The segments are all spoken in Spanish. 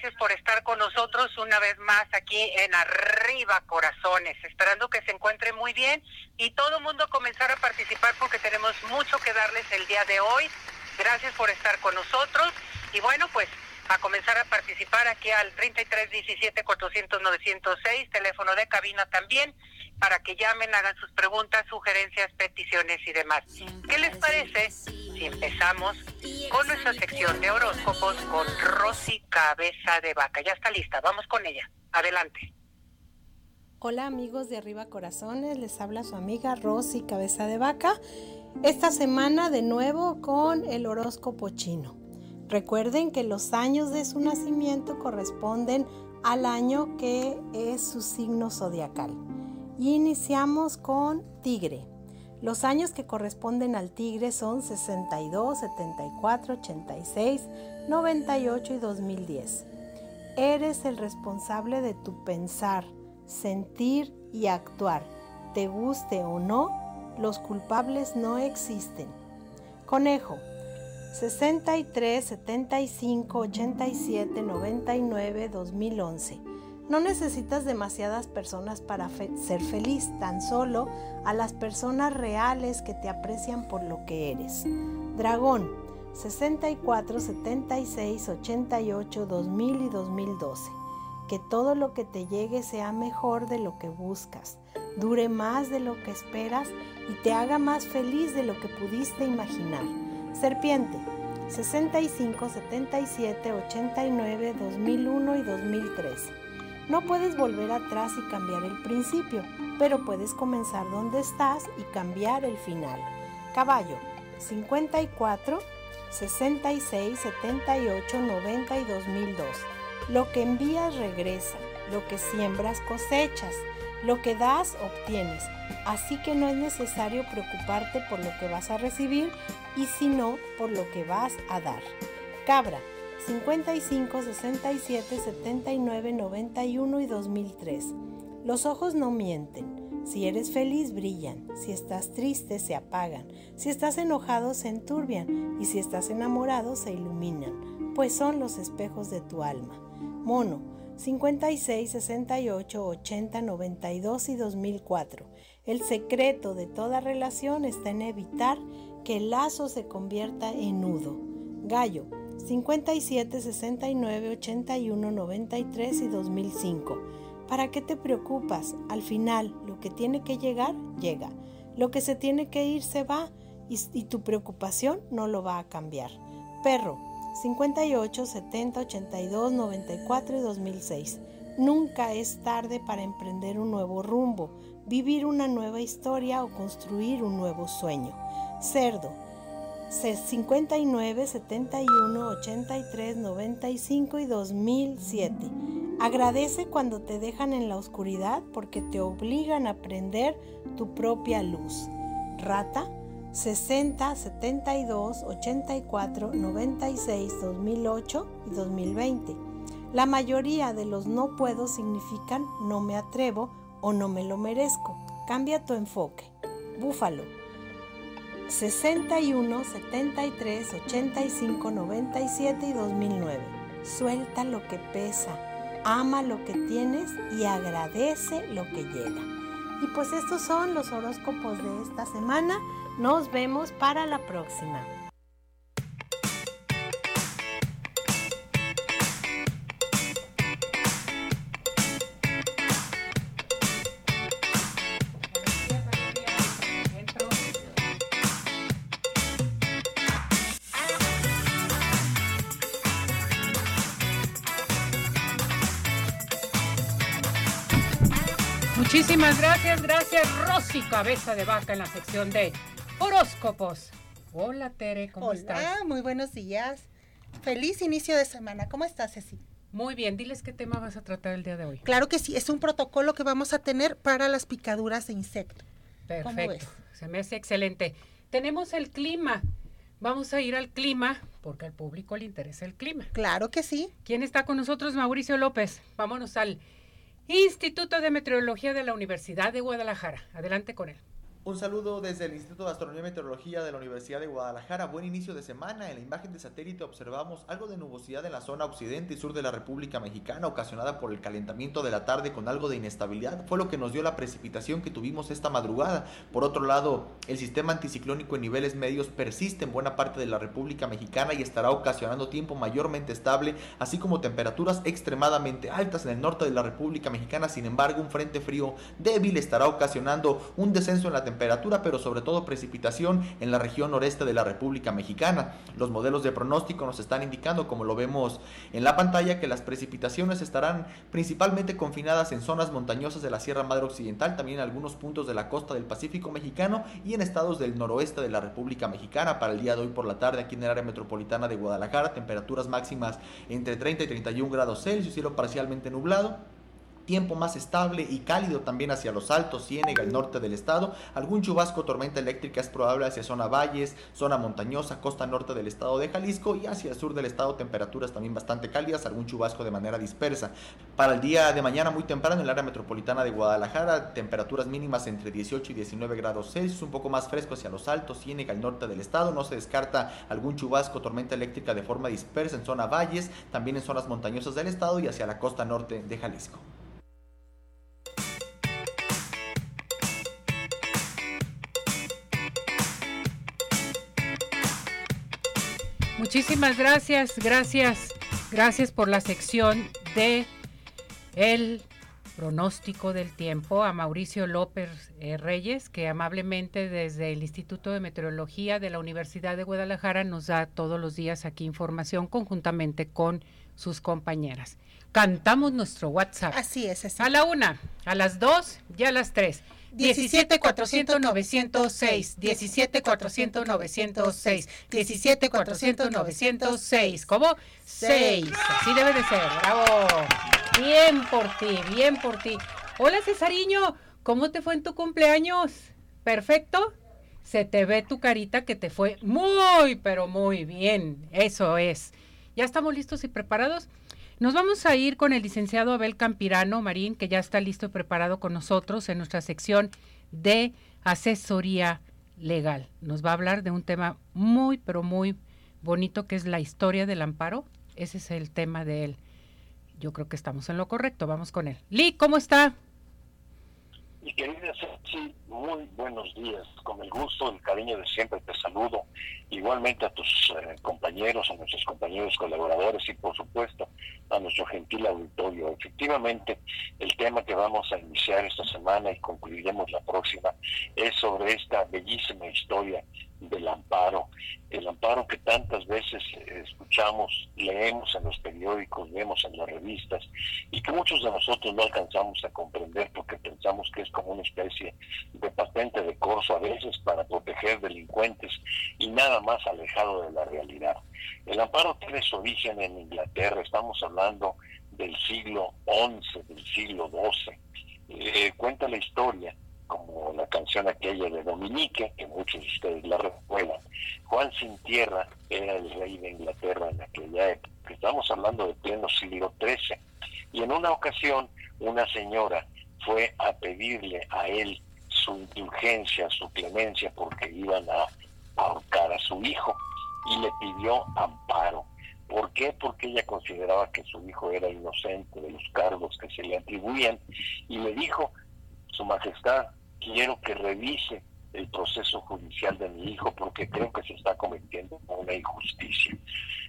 Gracias por estar con nosotros una vez más aquí en Arriba Corazones, esperando que se encuentre muy bien y todo el mundo comenzar a participar porque tenemos mucho que darles el día de hoy. Gracias por estar con nosotros y bueno, pues a comenzar a participar aquí al 33 17 400 906, teléfono de cabina también, para que llamen, hagan sus preguntas, sugerencias, peticiones y demás. ¿Qué les parece empezamos con nuestra sección de horóscopos con Rosy Cabeza de Vaca? Ya está lista, vamos con ella. Adelante. Hola amigos de Arriba Corazones, les habla su amiga Rosy Cabeza de Vaca. Esta semana de nuevo con el horóscopo chino. Recuerden que los años de su nacimiento corresponden al año que es su signo zodiacal. Y iniciamos con Tigre. Los años que corresponden al Tigre son 62, 74, 86, 98 y 2010. Eres el responsable de tu pensar, sentir y actuar. Te guste o no, los culpables no existen. Conejo. 63, 75, 87, 99, 2011. No necesitas demasiadas personas para fe ser feliz, tan solo a las personas reales que te aprecian por lo que eres. Dragón, 64, 76, 88, 2000 y 2012. Que todo lo que te llegue sea mejor de lo que buscas, dure más de lo que esperas y te haga más feliz de lo que pudiste imaginar. Serpiente, 65, 77, 89, 2001 y 2013. No puedes volver atrás y cambiar el principio, pero puedes comenzar donde estás y cambiar el final. Caballo, 54, 66, 78, 90 y 2002. Lo que envías regresa, lo que siembras cosechas, lo que das obtienes. Así que no es necesario preocuparte por lo que vas a recibir y sino por lo que vas a dar. Cabra 55, 67, 79, 91 y 2003. Los ojos no mienten. Si eres feliz, brillan. Si estás triste, se apagan. Si estás enojado, se enturbian. Y si estás enamorado, se iluminan, pues son los espejos de tu alma. Mono 56, 68, 80, 92 y 2004. El secreto de toda relación está en evitar que el lazo se convierta en nudo. Gallo 57, 69, 81, 93 y 2005. ¿Para qué te preocupas? Al final, lo que tiene que llegar, llega. Lo que se tiene que ir, se va y, tu preocupación no lo va a cambiar. Perro 58, 70, 82, 94 y 2006. Nunca es tarde para emprender un nuevo rumbo, vivir una nueva historia o construir un nuevo sueño. Cerdo 59, 71, 83, 95 y 2007. Agradece cuando te dejan en la oscuridad porque te obligan a prender tu propia luz. Rata 60, 72, 84, 96, 2008 y 2020. La mayoría de los no puedo significan no me atrevo o no me lo merezco. Cambia tu enfoque. Búfalo 61, 73, 85, 97 y 2009. Suelta lo que pesa, ama lo que tienes y agradece lo que llega. Y pues estos son los horóscopos de esta semana. Nos vemos para la próxima. Gracias, gracias Rosy Cabeza de Vaca en la sección de horóscopos. Hola Tere, ¿cómo estás? Hola, muy buenos días. Feliz inicio de semana. ¿Cómo estás, Ceci? Muy bien, diles qué tema vas a tratar el día de hoy. Claro que sí, es un protocolo que vamos a tener para las picaduras de insecto. Perfecto, se me hace excelente. Tenemos el clima. Vamos a ir al clima porque al público le interesa el clima. Claro que sí. ¿Quién está con nosotros? Mauricio López. Vámonos al Instituto de Meteorología de la Universidad de Guadalajara. Adelante con él. Un saludo desde el Instituto de Astronomía y Meteorología de la Universidad de Guadalajara. Buen inicio de semana. En la imagen de satélite observamos algo de nubosidad en la zona occidente y sur de la República Mexicana, ocasionada por el calentamiento de la tarde con algo de inestabilidad. Fue lo que nos dio la precipitación que tuvimos esta madrugada. Por otro lado, el sistema anticiclónico en niveles medios persiste en buena parte de la República Mexicana y estará ocasionando tiempo mayormente estable, así como temperaturas extremadamente altas en el norte de la República Mexicana. Sin embargo, un frente frío débil estará ocasionando un descenso en la temperatura temperatura, pero sobre todo precipitación en la región noreste de la República Mexicana. Los modelos de pronóstico nos están indicando, como lo vemos en la pantalla, que las precipitaciones estarán principalmente confinadas en zonas montañosas de la Sierra Madre Occidental, también en algunos puntos de la costa del Pacífico mexicano y en estados del noroeste de la República Mexicana. Para el día de hoy por la tarde, aquí en el área metropolitana de Guadalajara, temperaturas máximas entre 30 y 31 grados Celsius, cielo parcialmente nublado tiempo más estable y cálido también hacia los altos, Ciénega, el norte del estado. Algún chubasco, tormenta eléctrica es probable hacia zona valles, zona montañosa, costa norte del estado de Jalisco y hacia el sur del estado temperaturas también bastante cálidas, algún chubasco de manera dispersa. Para el día de mañana muy temprano en el área metropolitana de Guadalajara, temperaturas mínimas entre 18 y 19 grados Celsius, un poco más fresco hacia los altos, Ciénega, el norte del estado. No se descarta algún chubasco, tormenta eléctrica de forma dispersa en zona valles, también en zonas montañosas del estado y hacia la costa norte de Jalisco. Muchísimas gracias, gracias, gracias por la sección de el pronóstico del tiempo a Mauricio López eh, Reyes, que amablemente desde el Instituto de Meteorología de la Universidad de Guadalajara nos da todos los días aquí información conjuntamente con sus compañeras. Cantamos nuestro WhatsApp. Así es, así. A la una, a las dos y a las tres. 17 400 906, 17 400 906, 17 400 906, ¿cómo? 6, así debe de ser, bravo. Bien por ti, bien por ti. Hola Cesariño, ¿cómo te fue en tu cumpleaños? ¿Perfecto? Se te ve tu carita que te fue muy, pero muy bien, eso es. ¿Ya estamos listos y preparados? Nos vamos a ir con el licenciado Abel Campirano Marín, que ya está listo y preparado con nosotros en nuestra sección de asesoría legal. Nos va a hablar de un tema muy, pero muy bonito, que es la historia del amparo. Ese es el tema de él. Yo creo que estamos en lo correcto. Vamos con él. Lee, ¿cómo está? Mi querida Ceci, muy buenos días. Con el gusto, el cariño de siempre te saludo. Igualmente a tus eh, compañeros, a nuestros compañeros colaboradores y por supuesto a nuestro gentil auditorio. Efectivamente, el tema que vamos a iniciar esta semana y concluiremos la próxima es sobre esta bellísima historia del amparo, el amparo que tantas veces escuchamos, leemos en los periódicos, vemos en las revistas y que muchos de nosotros no alcanzamos a comprender porque pensamos que es como una especie de patente de corso a veces para proteger delincuentes y nada más alejado de la realidad. El amparo tiene su origen en Inglaterra, estamos hablando del siglo XI, del siglo XII. Eh, cuenta la historia como la canción aquella de Dominique, que muchos de ustedes la recuerdan. Juan Sin Tierra era el rey de Inglaterra en aquella época. Estamos hablando de pleno siglo XIII. Y en una ocasión, una señora fue a pedirle a él su indulgencia, su clemencia, porque iban a ahorcar a su hijo. Y le pidió amparo. ¿Por qué? Porque ella consideraba que su hijo era inocente de los cargos que se le atribuían y le dijo, Su Majestad, quiero que revise el proceso judicial de mi hijo porque creo que se está cometiendo una injusticia.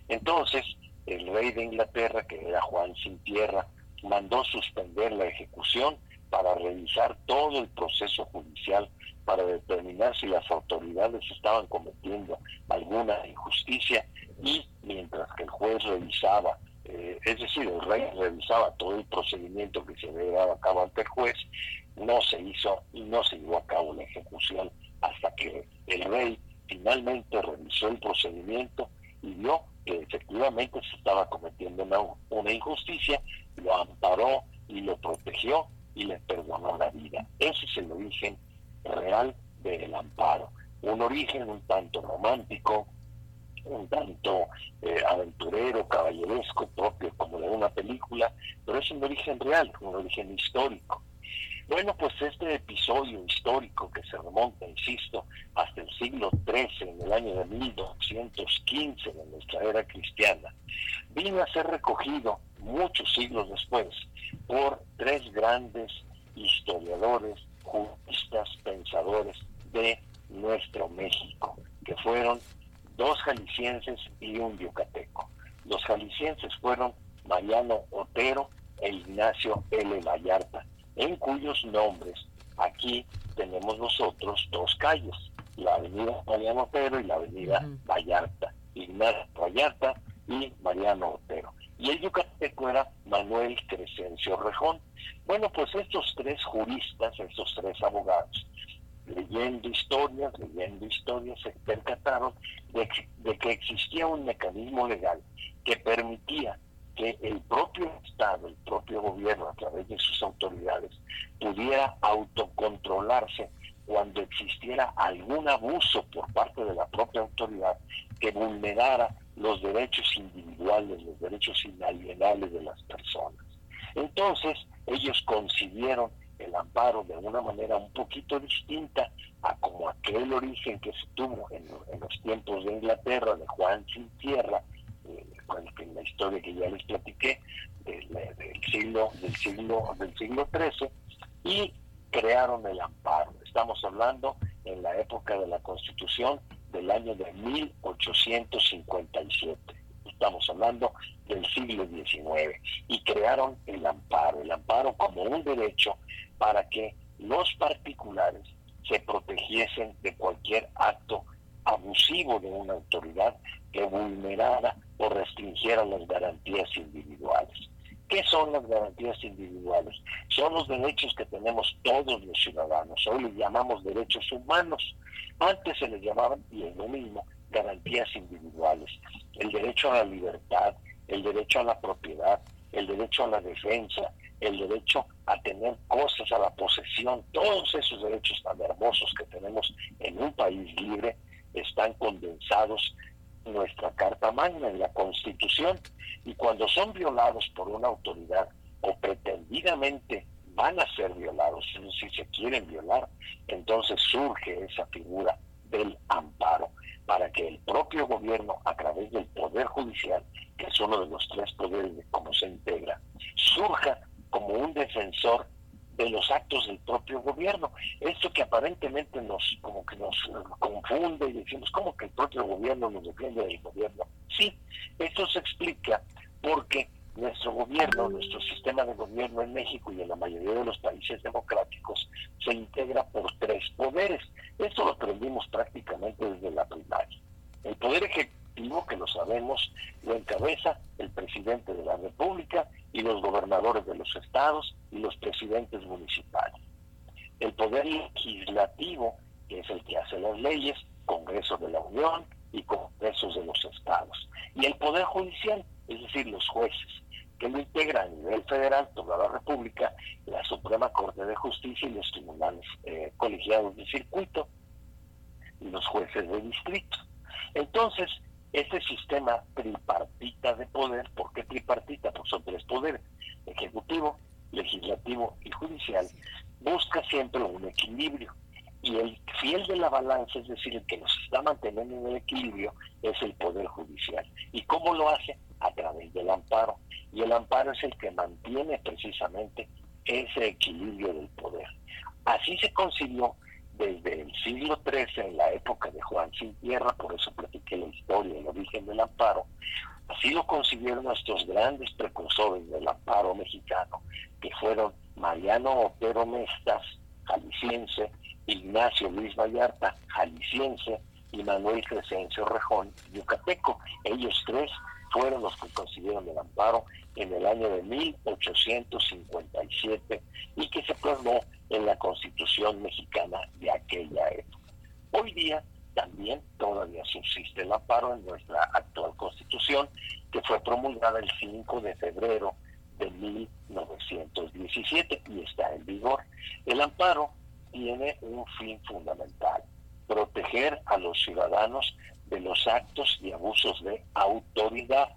Entonces, el rey de Inglaterra, que era Juan sin tierra, mandó suspender la ejecución para revisar todo el proceso judicial para determinar si las autoridades estaban cometiendo alguna injusticia y mientras que el juez revisaba, eh, es decir, el rey revisaba todo el procedimiento que se dado a cabo ante el juez, no se llevó a cabo la ejecución hasta que el rey finalmente revisó el procedimiento y vio que efectivamente se estaba cometiendo una, una injusticia, lo amparó y lo protegió y le perdonó la vida. Ese es el origen real del amparo. Un origen un tanto romántico, un tanto eh, aventurero, caballeresco, propio como de una película, pero es un origen real, un origen histórico. Bueno, pues este episodio histórico que se remonta, insisto, hasta el siglo XIII, en el año de 1215 de nuestra era cristiana, vino a ser recogido muchos siglos después por tres grandes historiadores, juristas, pensadores de nuestro México, que fueron dos jaliscienses y un yucateco. Los jaliscienses fueron Mariano Otero e Ignacio L. Vallarta en cuyos nombres aquí tenemos nosotros dos calles, la avenida Mariano Otero y la avenida Vallarta, Ignacio Vallarta y Mariano Otero. Y el yucateco era Manuel Crescencio Rejón. Bueno, pues estos tres juristas, estos tres abogados, leyendo historias, leyendo historias, se percataron de que existía un mecanismo legal que permitía que el propio Estado, el propio gobierno, a través de sus autoridades, pudiera autocontrolarse cuando existiera algún abuso por parte de la propia autoridad que vulnerara los derechos individuales, los derechos inalienables de las personas. Entonces, ellos concibieron el amparo de una manera un poquito distinta a como aquel origen que se tuvo en, en los tiempos de Inglaterra, de Juan Sin Tierra, en la historia que ya les platiqué del, siglo del siglo del siglo XIII y crearon el amparo. Estamos hablando en la época de la Constitución del año de 1857. Estamos hablando del siglo XIX y crearon el amparo, el amparo como un derecho para que los particulares se protegiesen de cualquier acto abusivo de una autoridad que vulnerara o restringiera las garantías individuales. ¿Qué son las garantías individuales? Son los derechos que tenemos todos los ciudadanos. Hoy les llamamos derechos humanos. Antes se les llamaban, y es lo mismo, garantías individuales. El derecho a la libertad, el derecho a la propiedad, el derecho a la defensa, el derecho a tener cosas, a la posesión, todos esos derechos tan hermosos que tenemos en un país libre están condensados en nuestra Carta Magna, en la Constitución, y cuando son violados por una autoridad o pretendidamente van a ser violados, si se quieren violar, entonces surge esa figura del amparo para que el propio gobierno, a través del Poder Judicial, que es uno de los tres poderes de cómo se integra, surja como un defensor de los actos del propio gobierno. Esto que aparentemente nos como que nos confunde y decimos, ¿cómo que el propio gobierno nos defiende del gobierno? Sí, esto se explica porque nuestro gobierno, nuestro sistema de gobierno en México y en la mayoría de los países democráticos se integra por tres poderes. Esto lo aprendimos prácticamente desde la primaria. El poder ejecutivo, que lo sabemos, lo encabeza el presidente de la República y los gobernadores de los estados y los presidentes municipales. El poder legislativo, que es el que hace las leyes, Congreso de la Unión y Congresos de los estados. Y el poder judicial, es decir, los jueces, que lo integra a nivel federal, toda la República, la Suprema Corte de Justicia y los tribunales eh, colegiados de circuito y los jueces de distrito. Entonces, ese sistema tripartita de poder, ¿por qué tripartita? Pues son tres poderes, ejecutivo, legislativo y judicial, busca siempre un equilibrio. Y el fiel de la balanza, es decir, el que nos está manteniendo en el equilibrio, es el Poder Judicial. ¿Y cómo lo hace? A través del amparo. Y el amparo es el que mantiene precisamente ese equilibrio del poder. Así se consiguió desde el siglo XIII, en la época de Juan Sin Tierra, por eso platiqué la historia, el origen del amparo, así lo consiguieron nuestros grandes precursores del amparo mexicano, que fueron Mariano Otero Mestas, jalisciense, Ignacio Luis Vallarta, jalisciense, y Manuel Crescencio Rejón, yucateco. Ellos tres fueron los que consiguieron el amparo en el año de 1857 y que se plasmó en la constitución mexicana de aquella época. Hoy día también todavía subsiste el amparo en nuestra actual constitución, que fue promulgada el 5 de febrero de 1917 y está en vigor. El amparo tiene un fin fundamental, proteger a los ciudadanos de los actos y abusos de autoridad.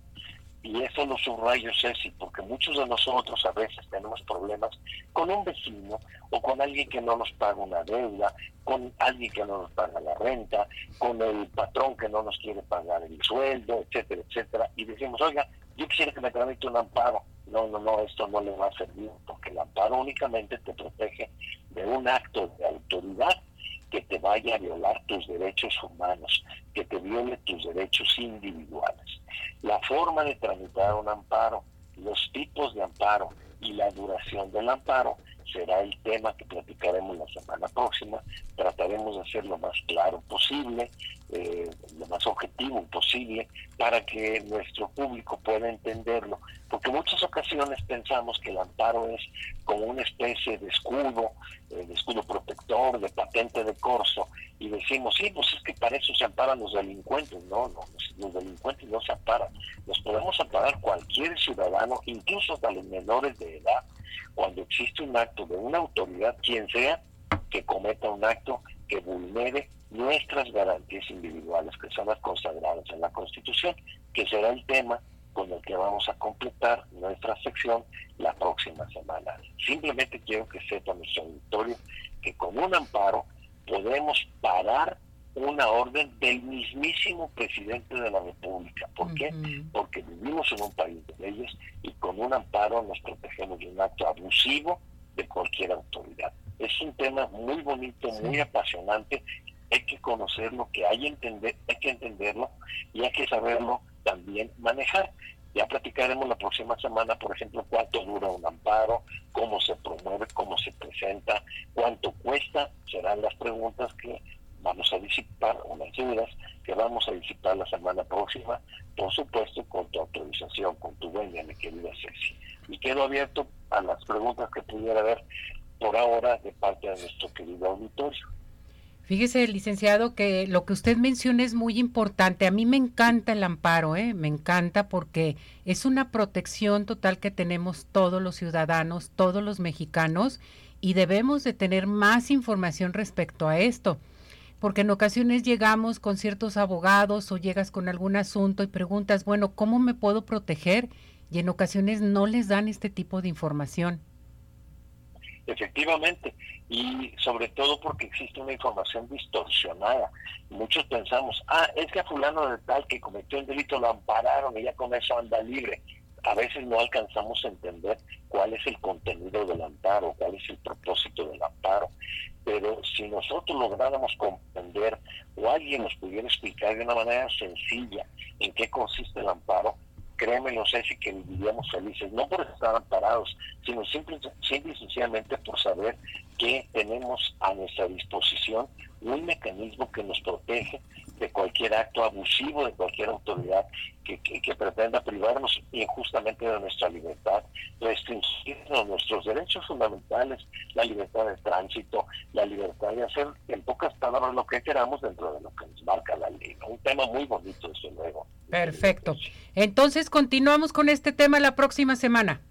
Y eso lo subrayo, Ceci, porque muchos de nosotros a veces tenemos problemas con un vecino o con alguien que no nos paga una deuda, con alguien que no nos paga la renta, con el patrón que no nos quiere pagar el sueldo, etcétera, etcétera. Y decimos, oiga, yo quisiera que me tramite un amparo. No, no, no, esto no le va a servir, porque el amparo únicamente te protege de un acto de autoridad que te vaya a violar tus derechos humanos, que te viole tus derechos individuales. La forma de tramitar un amparo, los tipos de amparo y la duración del amparo será el tema que platicaremos la semana próxima. Trataremos de hacer lo más claro posible, eh, lo más objetivo posible, para que nuestro público pueda entenderlo. Porque muchas ocasiones pensamos que el amparo es como una especie de escudo, eh, de escudo protector, de patente de corso, y decimos, sí, pues es que para eso se amparan los delincuentes. No, no, los, delincuentes no se amparan. Los podemos amparar cualquier ciudadano, incluso hasta los menores de edad, cuando existe un acto de una autoridad, quien sea, que cometa un acto que vulnere nuestras garantías individuales, que son las consagradas en la Constitución, que será el tema con el que vamos a completar nuestra sección la próxima semana. Simplemente quiero que sepa nuestro auditorio que con un amparo podemos parar una orden del mismísimo presidente de la República. ¿Por qué? Porque vivimos en un país de leyes y con un amparo nos protegemos de un acto abusivo de cualquier autoridad. Es un tema muy bonito, muy apasionante. Hay que conocerlo, que hay, entender, hay que entenderlo y hay que saberlo también manejar. Ya platicaremos la próxima semana, por ejemplo, cuánto dura un amparo, cómo se promueve, cómo se presenta, cuánto cuesta, serán las preguntas que vamos a disipar unas dudas que vamos a disipar la semana próxima, por supuesto con tu autorización, con tu buena, mi querida Ceci. Y quedo abierto a las preguntas que pudiera haber por ahora de parte de nuestro querido auditorio. Fíjese, licenciado, que lo que usted menciona es muy importante. A mí me encanta el amparo, ¿eh? me encanta porque es una protección total que tenemos todos los ciudadanos, todos los mexicanos, y debemos de tener más información respecto a esto porque en ocasiones llegamos con ciertos abogados o llegas con algún asunto y preguntas, bueno, ¿cómo me puedo proteger? Y en ocasiones no les dan este tipo de información. Efectivamente, y sobre todo porque existe una información distorsionada. Muchos pensamos, ah, es que a fulano de tal que cometió un delito lo ampararon y ya con eso anda libre. A veces no alcanzamos a entender cuál es el contenido del amparo, cuál es el propósito del amparo pero si nosotros lográramos comprender o alguien nos pudiera explicar de una manera sencilla en qué consiste el amparo, créeme, no sé si que viviríamos felices, no por estar amparados, sino simple, simple y sencillamente por saber que tenemos a nuestra disposición un mecanismo que nos protege de cualquier acto abusivo de cualquier autoridad que, que, pretenda privarnos injustamente de nuestra libertad, restringirnos nuestros derechos fundamentales, la libertad de tránsito, la libertad de hacer en pocas palabras lo que queramos dentro de lo que nos marca la ley. Un tema muy bonito, desde luego. Perfecto. Entonces continuamos con este tema la próxima semana.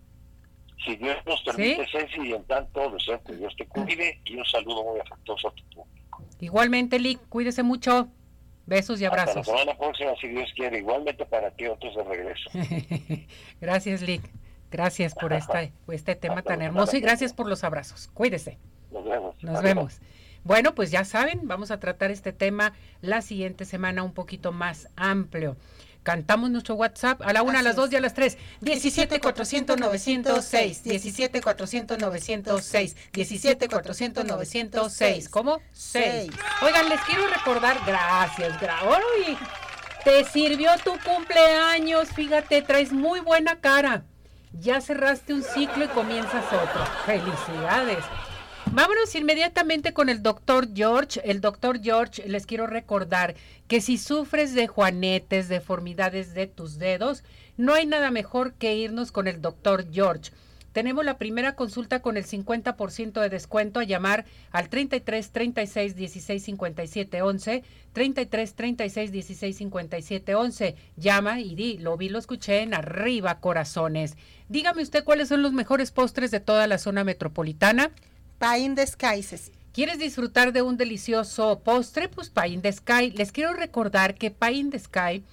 Si Dios nos permite, Ceci, y en tanto deseo que Dios te cuide y un saludo muy afectuoso a tu público. Igualmente, Lick, cuídese mucho. Besos y abrazos. Hasta la semana próxima, si Dios quiere. Igualmente para ti, otros de regreso. gracias, Lick. Gracias por esta, este tema tan hermoso y gracias por los abrazos. Cuídese. Nos vemos. Nos vemos. Bueno, pues ya saben, vamos a tratar este tema la siguiente semana un poquito más amplio. Cantamos nuestro WhatsApp a la una, a las dos y a las tres. 17 400 906. 17 400 906. 17 400 906. ¿Cómo? 6. Oigan, les quiero recordar, gracias, gra te sirvió tu cumpleaños, fíjate, traes muy buena cara. Ya cerraste un ciclo y comienzas otro. Felicidades. Vámonos inmediatamente con el doctor George. El doctor George, les quiero recordar que si sufres de juanetes, deformidades de tus dedos, no hay nada mejor que irnos con el doctor George. Tenemos la primera consulta con el 50% de descuento a llamar al 33 36 16 57 11, 33 36 16 57 11. Llama y di, lo vi, lo escuché en Arriba Corazones. Dígame usted cuáles son los mejores postres de toda la zona metropolitana. Pie in the. ¿Quieres disfrutar de un delicioso postre? Pues Pie in the Sky. Les quiero recordar que Pie in the Sky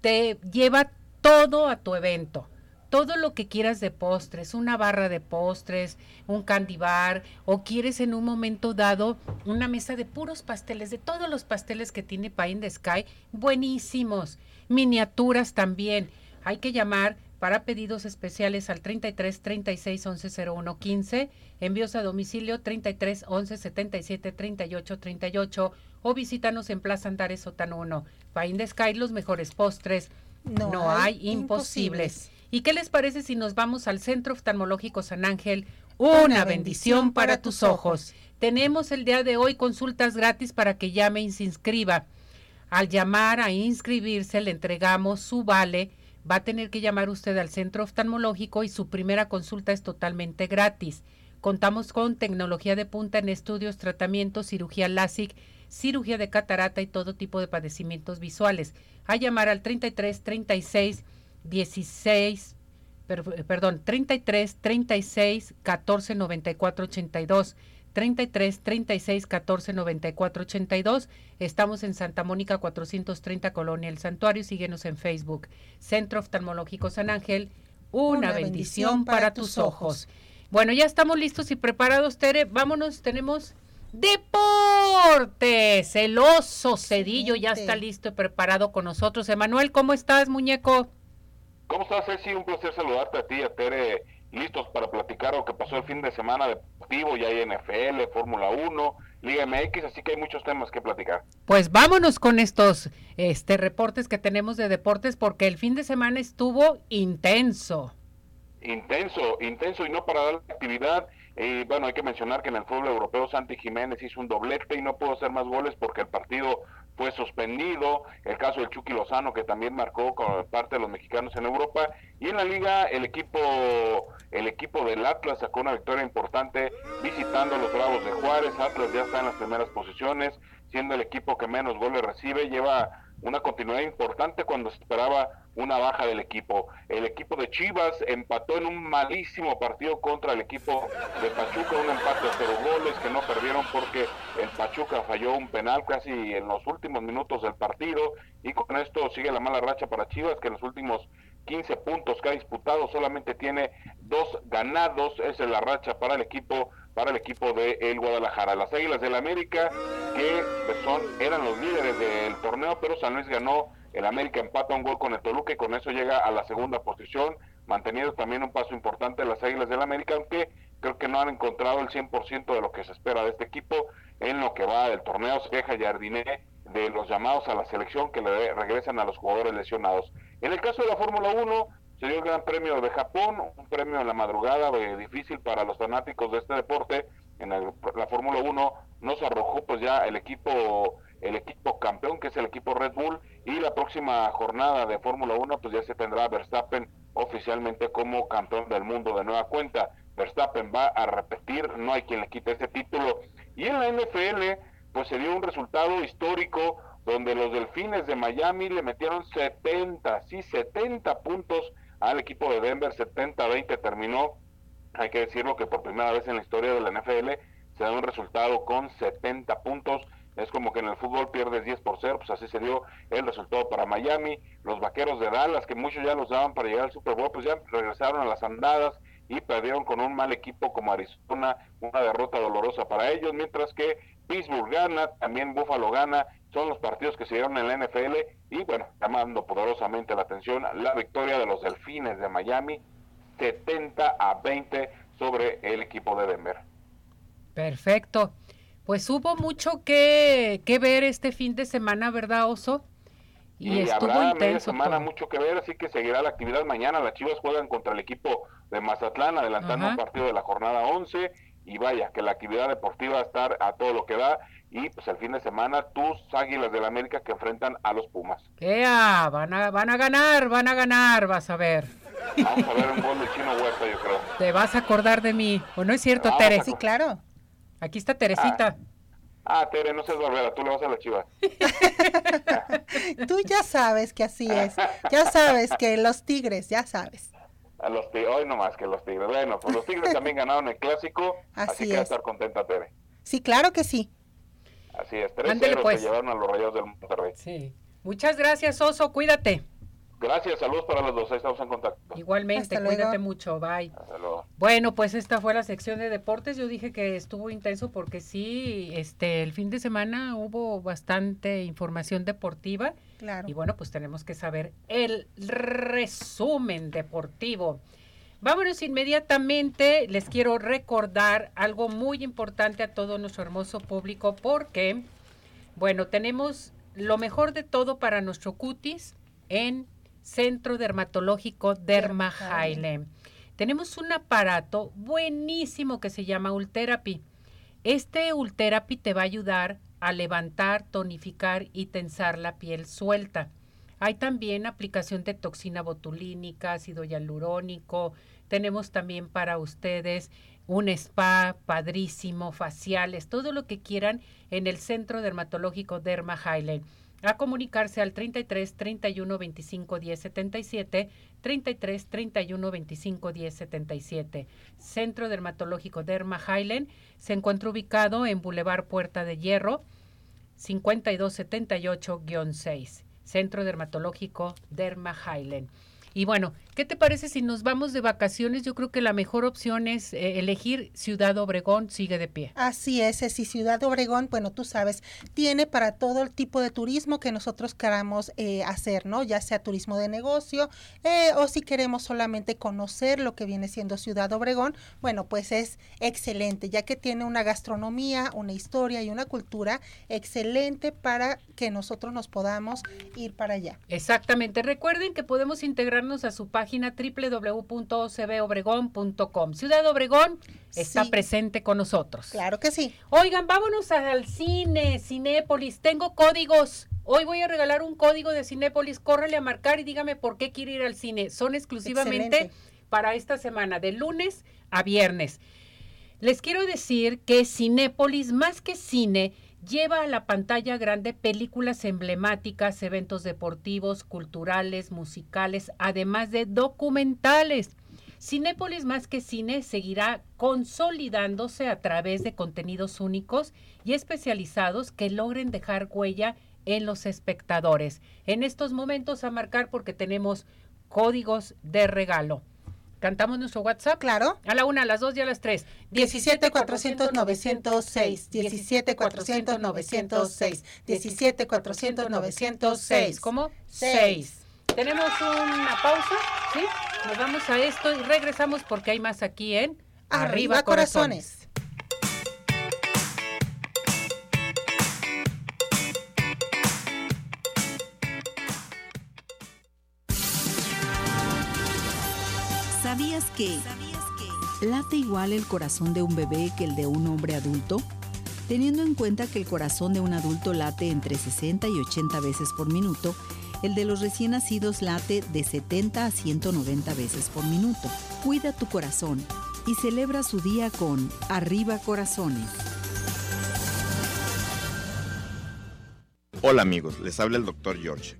te lleva todo a tu evento. Todo lo que quieras de postres, una barra de postres, un candy bar, o quieres en un momento dado una mesa de puros pasteles, de todos los pasteles que tiene Pie the Sky, buenísimos. Miniaturas también. Hay que llamar para pedidos especiales al 33 36 11 01 15, envíos a domicilio 33 11 77 38 38 o visítanos en Plaza Andares Sotano 1. Pain de Sky, los mejores postres. No, hay, imposibles. ¿Y qué les parece si nos vamos al Centro Oftalmológico San Ángel? Una, bendición, para tus ojos. Tenemos el día de hoy consultas gratis para que llame y se inscriba. Al llamar a inscribirse le entregamos su vale va a tener que llamar usted al centro oftalmológico y su primera consulta es totalmente gratis. Contamos con tecnología de punta en estudios, tratamientos, cirugía LASIK, cirugía de catarata y todo tipo de padecimientos visuales. A llamar al 33 36 16 perdón, 33 36 14 94 82 33 36 14 94 82. Estamos en Santa Mónica 430 Colonia El Santuario. Síguenos en Facebook. Centro Oftalmológico San Ángel. Una, bendición, para, tus ojos. Bueno, ya estamos listos y preparados, Tere. Vámonos, tenemos deportes. El oso Cedillo ya está listo y preparado con nosotros. Emanuel, ¿cómo estás, muñeco? ¿Cómo estás, Ceci? Un placer saludarte a ti, a Tere listos para platicar lo que pasó el fin de semana deportivo, ya hay NFL, Fórmula 1, Liga MX, así que hay muchos temas que platicar. Pues vámonos con estos este reportes que tenemos de deportes porque el fin de semana estuvo intenso. Intenso, intenso y no para dar actividad. Y bueno, hay que mencionar que en el fútbol europeo Santi Jiménez hizo un doblete y no pudo hacer más goles porque el partido fue suspendido, el caso del Chucky Lozano que también marcó con parte de los mexicanos en Europa y en la liga el equipo el equipo del Atlas sacó una victoria importante visitando los Bravos de Juárez, Atlas ya está en las primeras posiciones, siendo el equipo que menos goles recibe, lleva una continuidad importante cuando se esperaba una baja del equipo. El equipo de Chivas empató en un malísimo partido contra el equipo de Pachuca, un empate a cero goles que no perdieron porque el Pachuca falló un penal casi en los últimos minutos del partido y con esto sigue la mala racha para Chivas que en los últimos 15 puntos que ha disputado solamente tiene dos ganados, esa es la racha para el equipo para el equipo de el Guadalajara. Las Águilas del América, que pues, son, eran los líderes del torneo, pero San Luis ganó, el América empata un gol con el Toluca y con eso llega a la segunda posición, manteniendo también un paso importante las Águilas del América, aunque creo que no han encontrado el 100% de lo que se espera de este equipo en lo que va del torneo. Se deja Jardiné de los llamados a la selección que le regresan a los jugadores lesionados. En el caso de la Fórmula 1, se dio el Gran Premio de Japón, un premio en la madrugada eh, difícil para los fanáticos de este deporte. En la Fórmula 1 nos arrojó pues ya el equipo el equipo campeón que es el equipo Red Bull y la próxima jornada de Fórmula 1 pues ya se tendrá Verstappen oficialmente como campeón del mundo de nueva cuenta. Verstappen va a repetir, no hay quien le quite ese título. Y en la NFL pues se dio un resultado histórico donde los Delfines de Miami le metieron 70, sí, 70 puntos al equipo de Denver 70-20 terminó, hay que decirlo que por primera vez en la historia de la NFL se da un resultado con 70 puntos, es como que en el fútbol pierdes 10 por 0, pues así se dio el resultado para Miami, los vaqueros de Dallas, que muchos ya los daban para llegar al Super Bowl, pues ya regresaron a las andadas y perdieron con un mal equipo como Arizona, una derrota dolorosa para ellos, mientras que Pittsburgh gana, también Buffalo gana, son los partidos que se dieron en la NFL y bueno, llamando poderosamente la atención la victoria de los Delfines de Miami 70 a 20 sobre el equipo de Denver. Perfecto. Pues hubo mucho que, que ver este fin de semana, ¿verdad, Oso? Y, habrá media semana mucho que ver, así que seguirá la actividad mañana. Las Chivas juegan contra el equipo de Mazatlán, adelantando un partido de la jornada 11. Y vaya, que la actividad deportiva va a estar a todo lo que da y pues el fin de semana tus Águilas del la América que enfrentan a los Pumas. ¡Ea! Van a, van a ganar, van a ganar, vas a ver. Vamos a ver un gol de Chino Huerta, yo creo. Te vas a acordar de mí, ¿o no es cierto, Tere? Sí, claro. Aquí está Teresita. Ah, Tere, no seas barbera, tú le vas a la chiva. Tú ya sabes que así es. Ya sabes que los tigres, ya sabes. A los tigres, hoy no más que los tigres. Bueno, pues los tigres también ganaron el clásico, así, Así que va a es. estar contenta Tere. Sí, claro que sí. Así es, 3 Ándele, 0 pues. se llevaron a los rayados del Monterrey. Sí. Muchas gracias, Oso. Cuídate. Gracias, saludos para los dos, ahí estamos en contacto. Igualmente, Hasta luego. cuídate mucho. Bye. Hasta luego. Bueno, pues esta fue la sección de deportes. Yo dije que estuvo intenso porque sí, este, el fin de semana hubo bastante información deportiva Claro. y bueno, pues tenemos que saber el resumen deportivo. Vámonos inmediatamente. Les quiero recordar algo muy importante a todo nuestro hermoso público porque, bueno, tenemos lo mejor de todo para nuestro cutis en Centro Dermatológico Derma Haile. Tenemos un aparato buenísimo que se llama Ultherapy. Este Ultherapy te va a ayudar a levantar, tonificar y tensar la piel suelta. Hay también aplicación de toxina botulínica, ácido hialurónico. Tenemos también para ustedes un spa padrísimo, faciales, todo lo que quieran en el Centro Dermatológico Derma Highland. A comunicarse al 33 31 25 10 77, 33 31 25 10 77. Centro Dermatológico Derma Highland se encuentra ubicado en Boulevard Puerta de Hierro, 5278-6. Centro Dermatológico Derma Highland. Y bueno, ¿qué te parece si nos vamos de vacaciones? Yo creo que la mejor opción es eh, elegir Ciudad Obregón, sigue de pie. Así es, y Ciudad Obregón, bueno, tú sabes, tiene para todo el tipo de turismo que nosotros queramos eh, hacer, ¿no? Ya sea turismo de negocio eh, o si queremos solamente conocer lo que viene siendo Ciudad Obregón, bueno, pues es excelente, ya que tiene una gastronomía, una historia y una cultura excelente para que nosotros nos podamos ir para allá. Exactamente. Recuerden que podemos integrarnos a su página www.ocbobregón.com. Ciudad Obregón está Sí. presente con nosotros. Claro que sí. Oigan, vámonos al cine, Cinépolis. Tengo códigos. Hoy voy a regalar un código de Cinépolis. Córrele a marcar y dígame por qué quiere ir al cine. Son exclusivamente Excelente. para esta semana, de lunes a viernes. Les quiero decir que Cinépolis, más que cine, lleva a la pantalla grande películas emblemáticas, eventos deportivos, culturales, musicales, además de documentales. Cinépolis más que cine seguirá consolidándose a través de contenidos únicos y especializados que logren dejar huella en los espectadores. En estos momentos a marcar porque tenemos códigos de regalo. ¿Cantamos nuestro WhatsApp? Claro. A la una, a las dos y a las tres. 17 400 906, 17 400 906, 17 400 906. ¿Cómo? Seis. Seis. Tenemos una pausa, ¿sí? Nos vamos a esto y regresamos porque hay más aquí en Arriba corazones. ¿Sabías que late igual el corazón de un bebé que el de un hombre adulto? Teniendo en cuenta que el corazón de un adulto late entre 60 y 80 veces por minuto, el de los recién nacidos late de 70 a 190 veces por minuto. Cuida tu corazón y celebra su día con Arriba Corazones. Hola amigos, les habla el Dr. George.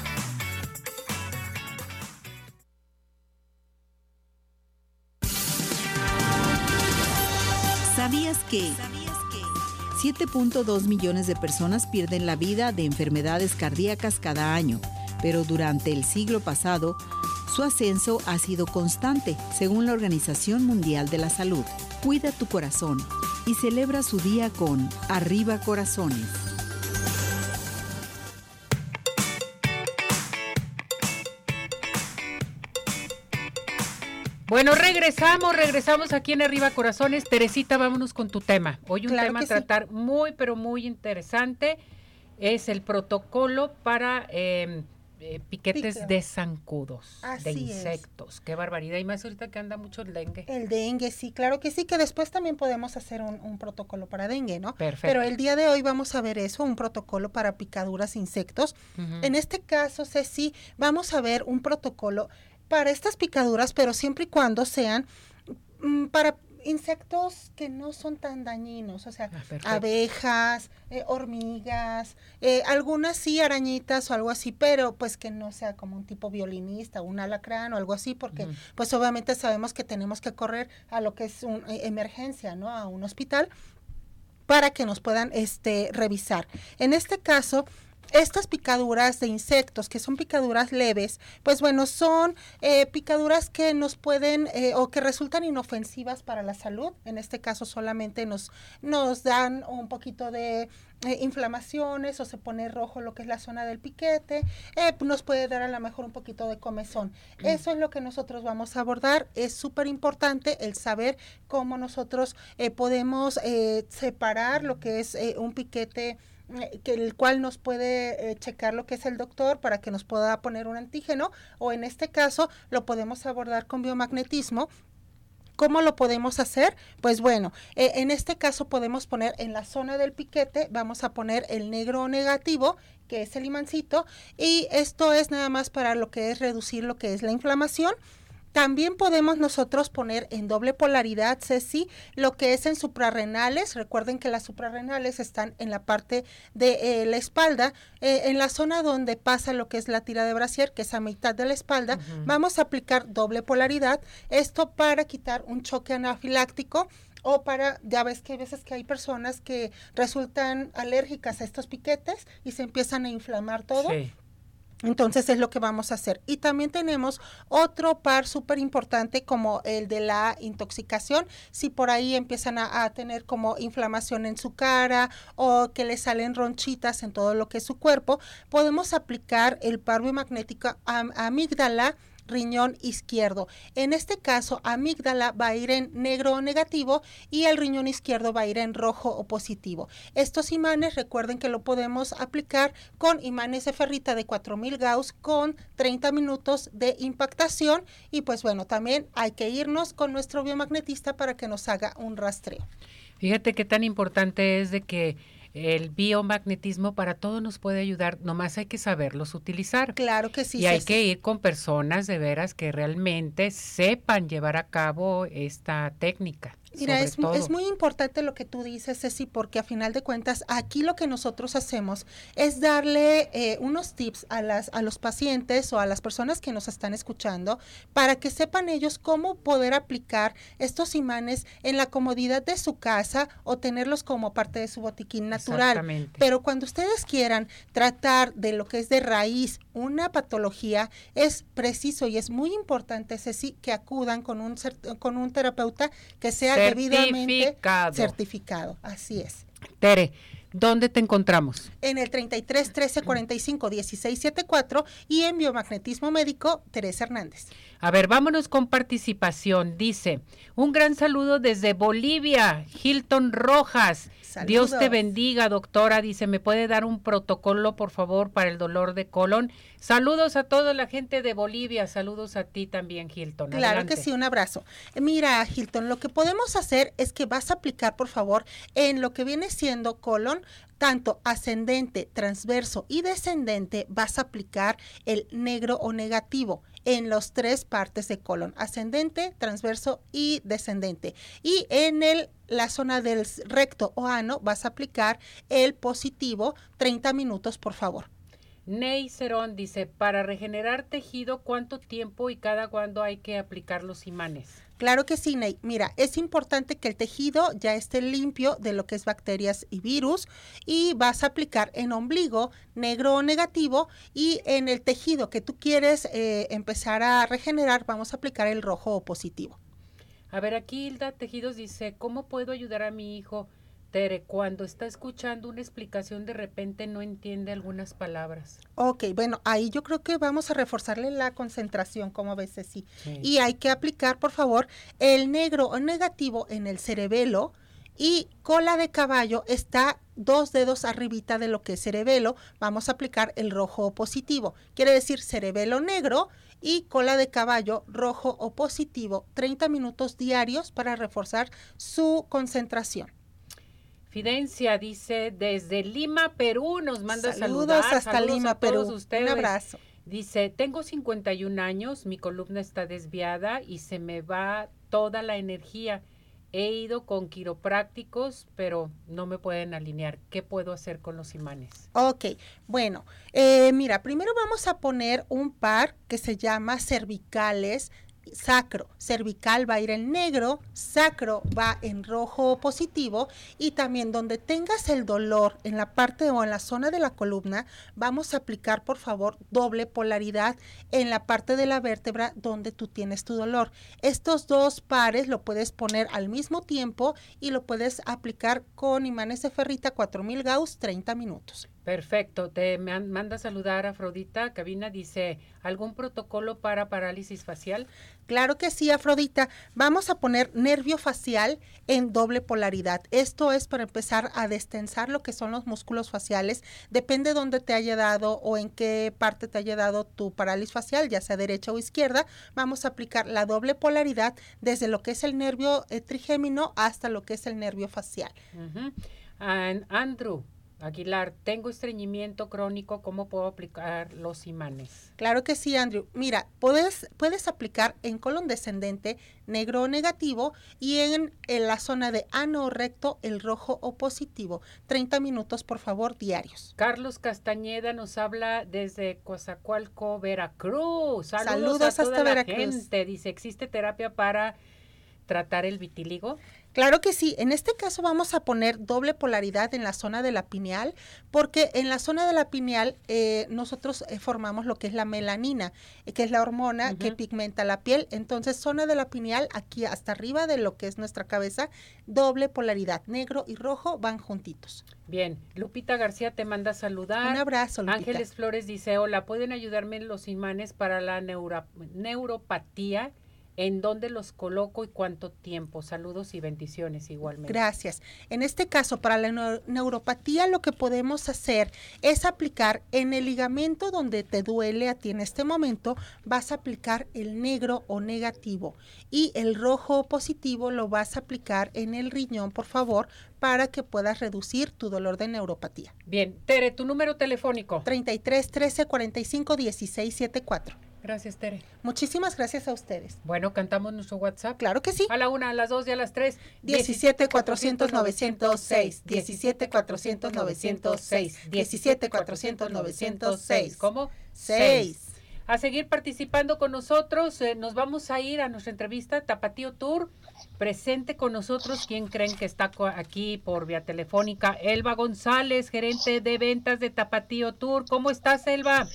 Que 7.2 millones de personas pierden la vida de enfermedades cardíacas cada año, pero durante el siglo pasado su ascenso ha sido constante, según la Organización Mundial de la Salud. Cuida tu corazón y celebra su día con Arriba Corazones. Bueno, regresamos, regresamos aquí en Arriba Corazones. Teresita, vámonos con tu tema. Hoy un Claro tema a sí. tratar muy, pero muy interesante. Es el protocolo para eh, eh, piquetes Pique. de zancudos, de Así es. insectos. Qué barbaridad. Y más ahorita que anda mucho el dengue. El dengue, sí, claro que sí, que después también podemos hacer un, un protocolo para dengue, ¿no? Perfecto. Pero el día de hoy vamos a ver eso, un protocolo para picaduras insectos. En este caso, Ceci, vamos a ver un protocolo para estas picaduras, pero siempre y cuando sean mm, para insectos que no son tan dañinos, o sea, Ah, abejas, eh, hormigas, eh, algunas sí arañitas o algo así, pero pues que no sea como un tipo violinista, un alacrán o algo así, porque pues obviamente sabemos que tenemos que correr a lo que es una emergencia, ¿no? A un hospital para que nos puedan este revisar. En este caso, estas picaduras de insectos, que son picaduras leves, pues bueno, son eh, picaduras que nos pueden eh, o que resultan inofensivas para la salud. En este caso solamente nos, nos dan un poquito de eh, inflamaciones o se pone rojo lo que es la zona del piquete, eh, nos puede dar a lo mejor un poquito de comezón. Eso es lo que nosotros vamos a abordar. Es súper importante el saber cómo nosotros eh, podemos separar lo que es un piquete que el cual nos puede eh, checar lo que es el doctor para que nos pueda poner un antígeno o en este caso lo podemos abordar con biomagnetismo ¿Cómo lo podemos hacer? Pues bueno, eh, en este caso podemos poner en la zona del piquete, vamos a poner el negro negativo, que es el imancito, y esto es nada más para lo que es reducir lo que es la inflamación. También podemos nosotros poner en doble polaridad, Ceci, lo que es en suprarrenales. Recuerden que las suprarrenales están en la parte de eh, la espalda, eh, en la zona donde pasa lo que es la tira de brasier, que es a mitad de la espalda. Vamos a aplicar doble polaridad. Esto para quitar un choque anafiláctico o para, ya ves que hay veces que hay personas que resultan alérgicas a estos piquetes y se empiezan a inflamar todo. Sí. Entonces es lo que vamos a hacer. Y también tenemos otro par súper importante como el de la intoxicación. Si por ahí empiezan a, tener como inflamación en su cara o que le salen ronchitas en todo lo que es su cuerpo, podemos aplicar el par biomagnético am- amígdala riñón izquierdo. En este caso, amígdala va a ir en negro o negativo y el riñón izquierdo va a ir en rojo o positivo. Estos imanes, recuerden que lo podemos aplicar con imanes de ferrita de 4000 Gauss con 30 minutos de impactación y pues bueno, también hay que irnos con nuestro biomagnetista para que nos haga un rastreo. Fíjate qué tan importante es de que el biomagnetismo para todo nos puede ayudar, nomás hay que saberlos utilizar. Claro que sí. y hay que ir con personas de veras que realmente sepan llevar a cabo esta técnica. Mira, es, es, muy importante lo que tú dices, Ceci, porque a final de cuentas aquí lo que nosotros hacemos es darle eh, unos tips a, las, a los pacientes o a las personas que nos están escuchando para que sepan ellos cómo poder aplicar estos imanes en la comodidad de su casa o tenerlos como parte de su botiquín natural. Pero cuando ustedes quieran tratar de lo que es de raíz una patología, es preciso y es muy importante, Ceci, que acudan con un, con un terapeuta que sea debidamente certificado. Así es. Tere, ¿dónde te encontramos? En el 33 13 45 16 74 y en biomagnetismo médico Teresa Hernández. A ver, vámonos con participación. Dice, un gran saludo desde Bolivia, Hilton Rojas. Dios te bendiga, doctora. Dice, ¿me puede dar un protocolo, por favor, para el dolor de colon? Saludos a toda la gente de Bolivia. Saludos a ti también, Hilton. Claro que sí, un abrazo. Mira, Hilton, lo que podemos hacer es que vas a aplicar, por favor, en lo que viene siendo colon, tanto ascendente, transverso y descendente, vas a aplicar el negro o negativo en las tres partes de colon, ascendente, transverso y descendente. Y en el, la zona del recto o ano vas a aplicar el positivo 30 minutos, por favor. Ney Cerón dice, para regenerar tejido, ¿cuánto tiempo y cada cuándo hay que aplicar los imanes? Claro que sí, Ney. Mira, es importante que el tejido ya esté limpio de lo que es bacterias y virus y vas a aplicar en ombligo negro o negativo y en el tejido que tú quieres eh, empezar a regenerar vamos a aplicar el rojo o positivo. A ver, aquí Hilda Tejidos dice, ¿cómo puedo ayudar a mi hijo? Tere, cuando está escuchando una explicación de repente no entiende algunas palabras. Ok, bueno, ahí yo creo que vamos a reforzarle la concentración, como ves, sí. Y hay que aplicar, por favor, el negro o negativo en el cerebelo y cola de caballo está dos dedos arribita de lo que es cerebelo. Vamos a aplicar el rojo o positivo. Quiere decir cerebelo negro y cola de caballo rojo o positivo 30 minutos diarios para reforzar su concentración. Fidencia dice desde Lima, Perú, nos manda saludos hasta Lima, Perú. Un abrazo. Dice, tengo 51 años, mi columna está desviada y se me va toda la energía. He ido con quiroprácticos, pero no me pueden alinear. ¿Qué puedo hacer con los imanes? Ok, bueno, eh, mira, primero vamos a poner un par que se llama cervicales sacro, cervical va a ir en negro, sacro va en rojo positivo y también donde tengas el dolor en la parte o en la zona de la columna, vamos a aplicar por favor doble polaridad en la parte de la vértebra donde tú tienes tu dolor. Estos dos pares lo puedes poner al mismo tiempo y lo puedes aplicar con imanes de ferrita 4000 Gauss 30 minutos. Perfecto, te manda a saludar Afrodita. Cabina dice, ¿algún protocolo para parálisis facial? Claro que sí, Afrodita. Vamos a poner nervio facial en doble polaridad. Esto es para empezar a destensar lo que son los músculos faciales. Depende de dónde te haya dado o en qué parte te haya dado tu parálisis facial, ya sea derecha o izquierda. Vamos a aplicar la doble polaridad desde lo que es el nervio eh, trigémino hasta lo que es el nervio facial. Andrew, Aguilar, tengo estreñimiento crónico, ¿cómo puedo aplicar los imanes? Claro que sí, Andrew. Mira, puedes, puedes aplicar en colon descendente negro o negativo y en, la zona de ano recto el rojo o positivo. 30 minutos, por favor, diarios. Carlos Castañeda nos habla desde Cozacualco, Veracruz. Saludos, a toda hasta la Veracruz. Dice, ¿existe terapia para tratar el vitíligo? Claro que sí. En este caso vamos a poner doble polaridad en la zona de la pineal, porque en la zona de la pineal eh, nosotros eh, formamos lo que es la melanina, eh, que es la hormona que pigmenta la piel. Entonces, zona de la pineal, aquí hasta arriba de lo que es nuestra cabeza, doble polaridad, negro y rojo van juntitos. Bien, Lupita García te manda a saludar. Un abrazo, Lupita. Ángeles Flores dice, hola, ¿pueden ayudarme en los imanes para la neuropatía? En dónde los coloco y cuánto tiempo. Saludos y bendiciones igualmente. Gracias. En este caso, para la neuropatía, lo que podemos hacer es aplicar en el ligamento donde te duele a ti en este momento, vas a aplicar el negro o negativo y el rojo positivo lo vas a aplicar en el riñón, por favor, para que puedas reducir tu dolor de neuropatía. Bien, Tere, tu número telefónico. 33 13 45 16 74. Gracias, Tere. Muchísimas gracias a ustedes. Bueno, cantamos nuestro WhatsApp. Claro que sí. A la una, a las dos y a las tres. 17 400 906. 17 400 906. 17 400 906. ¿Cómo? 6. A seguir participando con nosotros. eh, nos vamos a ir a nuestra entrevista Tapatío Tour. Presente con nosotros, ¿quién creen que está aquí por vía telefónica? Elba González, gerente de ventas de Tapatío Tour. ¿Cómo estás, Elba?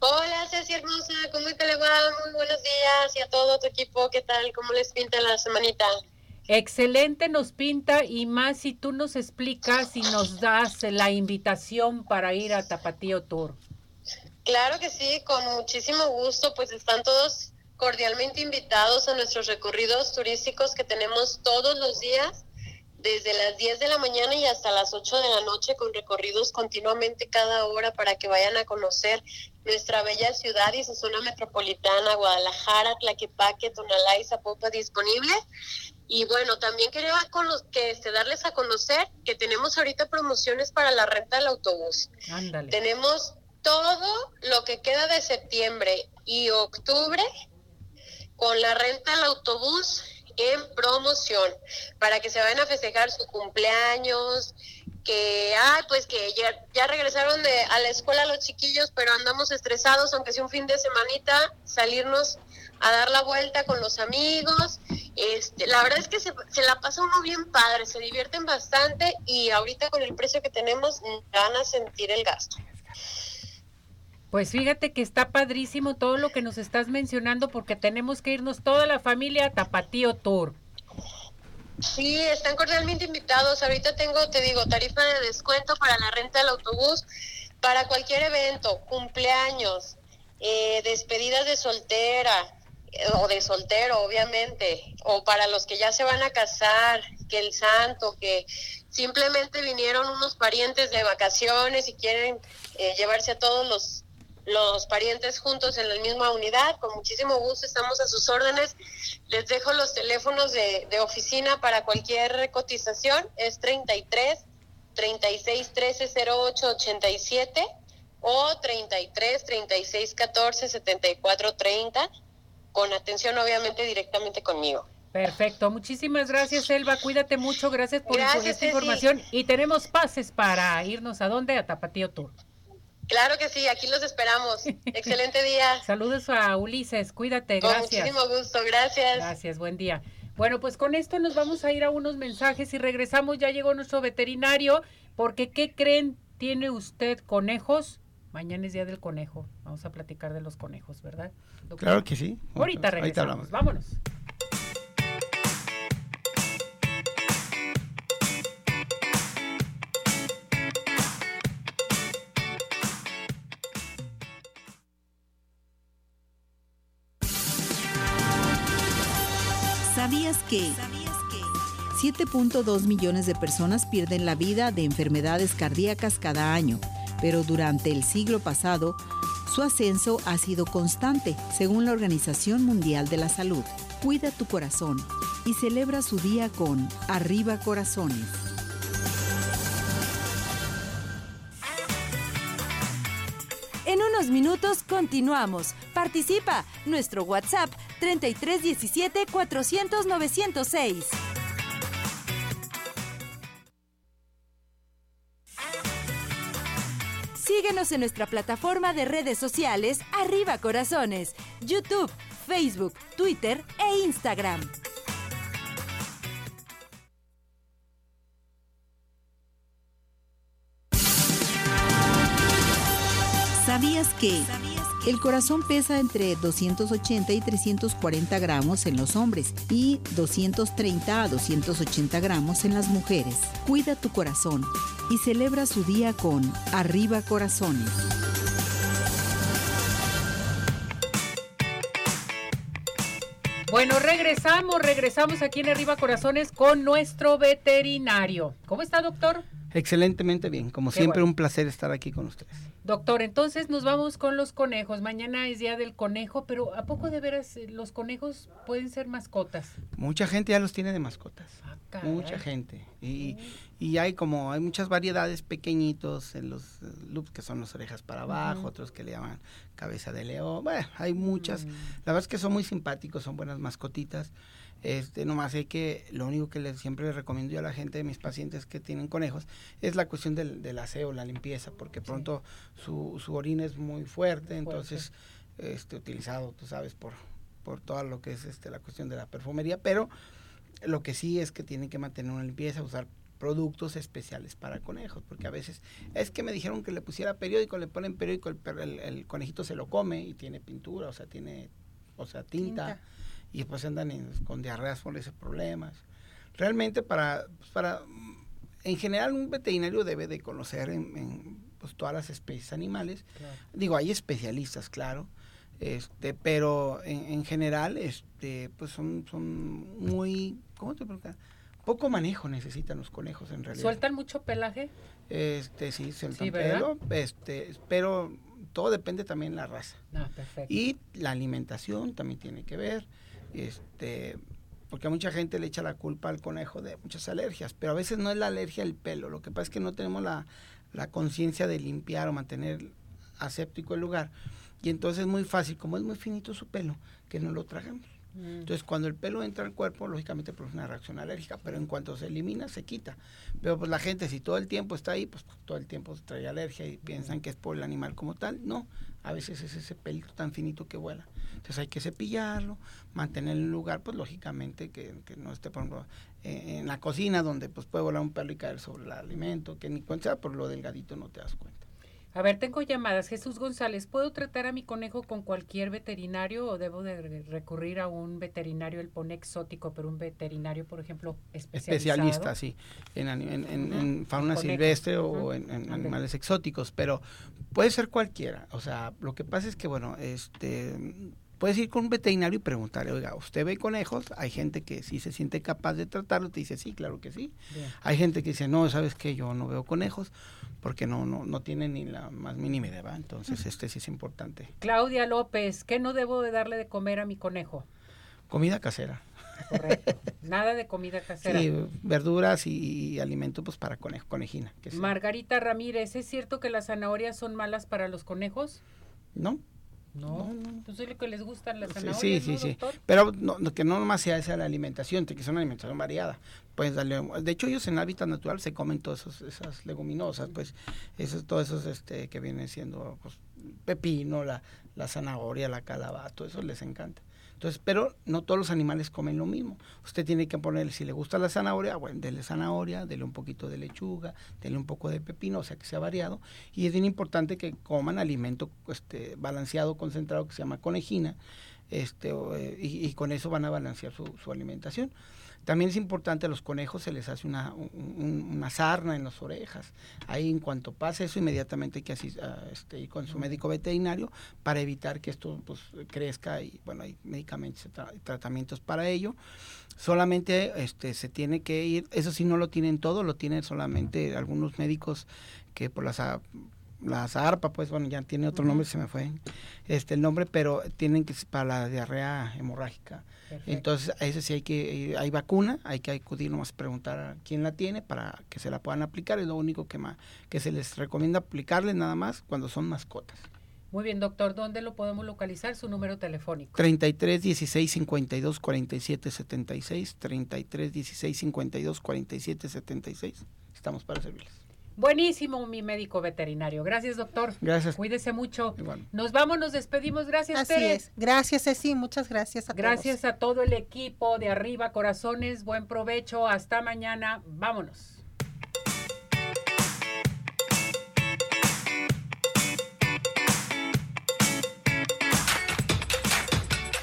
Hola Ceci hermosa, ¿cómo te le va? Muy buenos días y a todo tu equipo, ¿qué tal? ¿Cómo les pinta la semanita? Excelente nos pinta y más si tú nos explicas y nos das la invitación para ir a Tapatío Tour. Claro que sí, con muchísimo gusto, pues están todos cordialmente invitados a nuestros recorridos turísticos que tenemos todos los días, desde las 10 de la mañana y hasta las 8 de la noche, con recorridos continuamente cada hora para que vayan a conocer nuestra bella ciudad y su zona metropolitana, Guadalajara, Tlaquepaque, Tonalá y Zapopan disponible. Y bueno, también quería con los, que este, darles a conocer que tenemos ahorita promociones para la renta del autobús. Ándale. Tenemos todo lo que queda de septiembre y octubre con la renta del autobús en promoción para que se vayan a festejar su cumpleaños, que, ay, pues que ya, ya regresaron de, a la escuela los chiquillos, pero andamos estresados, aunque sea un fin de semanita, salirnos a dar la vuelta con los amigos. Este, la verdad es que se, se la pasa uno bien padre, se divierten bastante y ahorita con el precio que tenemos van a sentir el gasto. Pues fíjate que está padrísimo todo lo que nos estás mencionando porque tenemos que irnos toda la familia a Tapatío Tour. Sí, están cordialmente invitados. Ahorita tengo, te digo, tarifa de descuento para la renta del autobús, para cualquier evento, cumpleaños, eh, despedidas de soltera eh, o de soltero, obviamente, o para los que ya se van a casar, que el santo, que simplemente vinieron unos parientes de vacaciones y quieren eh, llevarse a todos los los parientes juntos en la misma unidad. Con muchísimo gusto estamos a sus órdenes. Les dejo los teléfonos de, de oficina para cualquier cotización. Es 33 36 13 08 87 o 33 36 14 74 30 con atención obviamente directamente conmigo. Perfecto, muchísimas gracias Elba, cuídate mucho, gracias por, Gracias, por esta información y tenemos pases para irnos a dónde, a Tapatío Tour. Claro que sí, aquí los esperamos. Excelente día. Saludos a Ulises, cuídate, Con gracias. muchísimo gusto, gracias. Gracias, buen día. Bueno, pues con esto nos vamos a ir a unos mensajes y regresamos. Ya llegó nuestro veterinario, porque ¿qué creen? ¿Tiene usted conejos? Mañana es día del conejo. Vamos a platicar de los conejos, ¿verdad? doctor? Claro que sí. Ahorita regresamos. hablamos. Vámonos. ¿Sabías que 7.2 millones de personas pierden la vida de enfermedades cardíacas cada año, pero durante el siglo pasado su ascenso ha sido constante, según la Organización Mundial de la Salud. Cuida tu corazón y celebra su día con Arriba Corazones. En unos minutos continuamos. Participa. Nuestro WhatsApp 3317 400 906. Síguenos en nuestra plataforma de redes sociales Arriba Corazones, YouTube, Facebook, Twitter e Instagram. ¿Sabías que el corazón pesa entre 280 y 340 gramos en los hombres y 230 a 280 gramos en las mujeres? Cuida tu corazón y celebra su día con Arriba Corazones. Bueno, regresamos, regresamos aquí en Arriba Corazones con nuestro veterinario. ¿Cómo está, doctor? Excelentemente bien. Como Qué siempre, bueno. un placer estar aquí con ustedes. Doctor, entonces nos vamos con los conejos. Mañana es día del conejo, pero ¿a poco de veras eh, los conejos pueden ser mascotas? Mucha gente ya los tiene de mascotas. caray. Mucha gente. Y, Y hay como, hay muchas variedades pequeñitos en los eh, loops que son las orejas para abajo, otros que le llaman cabeza de león. Bueno, hay muchas. La verdad es que son muy simpáticos, son buenas mascotitas. Este, nomás hay que, lo único que les, siempre les recomiendo yo a la gente de mis pacientes que tienen conejos es la cuestión del, del aseo, la limpieza, porque pronto su, su orina es muy fuerte, entonces, este, utilizado, tú sabes, por, por todo lo que es este, la cuestión de la perfumería, pero lo que sí es que tienen que mantener una limpieza, usar productos especiales para conejos, porque a veces es que me dijeron que le pusiera periódico, le ponen periódico, el, el- el conejito se lo come y tiene pintura, o sea, tiene, o sea, tinta, Tinta. Y después andan en- con diarreas por ese problemas. Realmente para, pues, para, en general un veterinario debe de conocer en, en, pues, todas las especies animales. Digo, hay especialistas, claro, este, pero en, en general, este, pues son, son muy, ¿cómo te explico? Poco manejo necesitan los conejos en realidad. ¿Sueltan mucho pelaje? Este, sí, sueltan pelo, este, pero todo depende también de la raza. Ah, perfecto. Y la alimentación también tiene que ver, este, porque a mucha gente le echa la culpa al conejo de muchas alergias, pero a veces no es la alergia al pelo, lo que pasa es que no tenemos la, la conciencia de limpiar o mantener aséptico el lugar. Y entonces es muy fácil, como es muy finito su pelo, que no lo tragamos. Mm. Entonces, cuando el pelo entra al cuerpo, lógicamente produce una reacción alérgica, pero en cuanto se elimina, se quita. Pero pues la gente, si todo el tiempo está ahí, pues todo el tiempo trae alergia y piensan que es por el animal como tal. No, a veces es ese pelito tan finito que vuela. Entonces hay que cepillarlo, mantener el lugar, pues lógicamente que, que no esté, por ejemplo, eh, en la cocina donde pues puede volar un pelo y caer sobre el alimento, que ni cuenta, por lo delgadito no te das cuenta. A ver, tengo llamadas. Jesús González, ¿puedo tratar a mi conejo con cualquier veterinario o debo de re- recurrir a un veterinario, el pone exótico, pero un veterinario, por ejemplo, especializado? especialista, sí, en, en, en- Ujú. en fauna silvestre o en, animales exóticos, pero puede ser cualquiera. O sea, lo que pasa es que, bueno, este, puedes ir con un veterinario y preguntarle, oiga, ¿usted ve conejos? Hay gente que sí se siente capaz de tratarlo, te dice, sí, claro que sí. Bien. Hay gente que dice, no, ¿sabes qué? Yo no veo conejos porque no, no, no tienen ni la más mínima idea, ¿va? Entonces, este sí es importante. Claudia López, ¿qué no debo de darle de comer a mi conejo? Comida casera. Correcto. Nada de comida casera. Sí, verduras y, y alimento pues para conejo, conejina. Que. Margarita Ramírez, ¿es cierto que las zanahorias son malas para los conejos? ¿No? No, pues es lo que les gustan las zanahorias, sí, sí, ¿no, sí. Pero no, no- que no nomás sea esa la alimentación, que ser una alimentación variada. Pues darle, de hecho ellos en hábitat natural se comen todas esos- esas leguminosas, pues esos, todos esos este, que vienen siendo pues, pepino, la, la zanahoria, la calabaza, todo eso les encanta. Entonces, pero no todos los animales comen lo mismo. Usted tiene que ponerle, si le gusta la zanahoria, bueno, dele zanahoria, dele un poquito de lechuga, dele un poco de pepino, o sea que sea variado. Y es bien importante que coman alimento este, balanceado, concentrado, que se llama conejina, este, eh, y, y con eso van a balancear su, su alimentación. También es importante a los conejos se les hace una, un- un- una sarna en las orejas. Ahí en cuanto pase eso, inmediatamente hay que así, ah, este, ir con su médico veterinario para evitar que esto pues, crezca y bueno, hay medicamentos y tra- tratamientos para ello. Solamente este, se tiene que ir, eso sí no lo tienen todo, lo tienen solamente algunos médicos que por las a- las ARPA, pues bueno, ya tiene otro nombre, se me fue este el nombre, pero tienen que para la diarrea hemorrágica. Perfecto. Entonces, a eso sí hay que, hay vacuna, hay que acudir nomás a preguntar a quién la tiene para que se la puedan aplicar, es lo único que, ma- que se les recomienda aplicarle nada más cuando son mascotas. Muy bien, doctor, ¿dónde lo podemos localizar? Su número telefónico. 33 16 52 47 76, 33 16 52 47 76, estamos para servirles. Buenísimo, mi médico veterinario. Gracias, doctor. Gracias. Cuídese mucho. Igual. Nos vamos, nos despedimos. Gracias, Así Tere. es. Gracias, Ceci. Muchas gracias a Gracias a todo el equipo de Arriba Corazones. Buen provecho. Hasta mañana. Vámonos.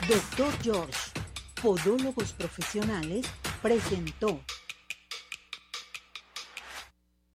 Doctor George, Podólogos Profesionales, presentó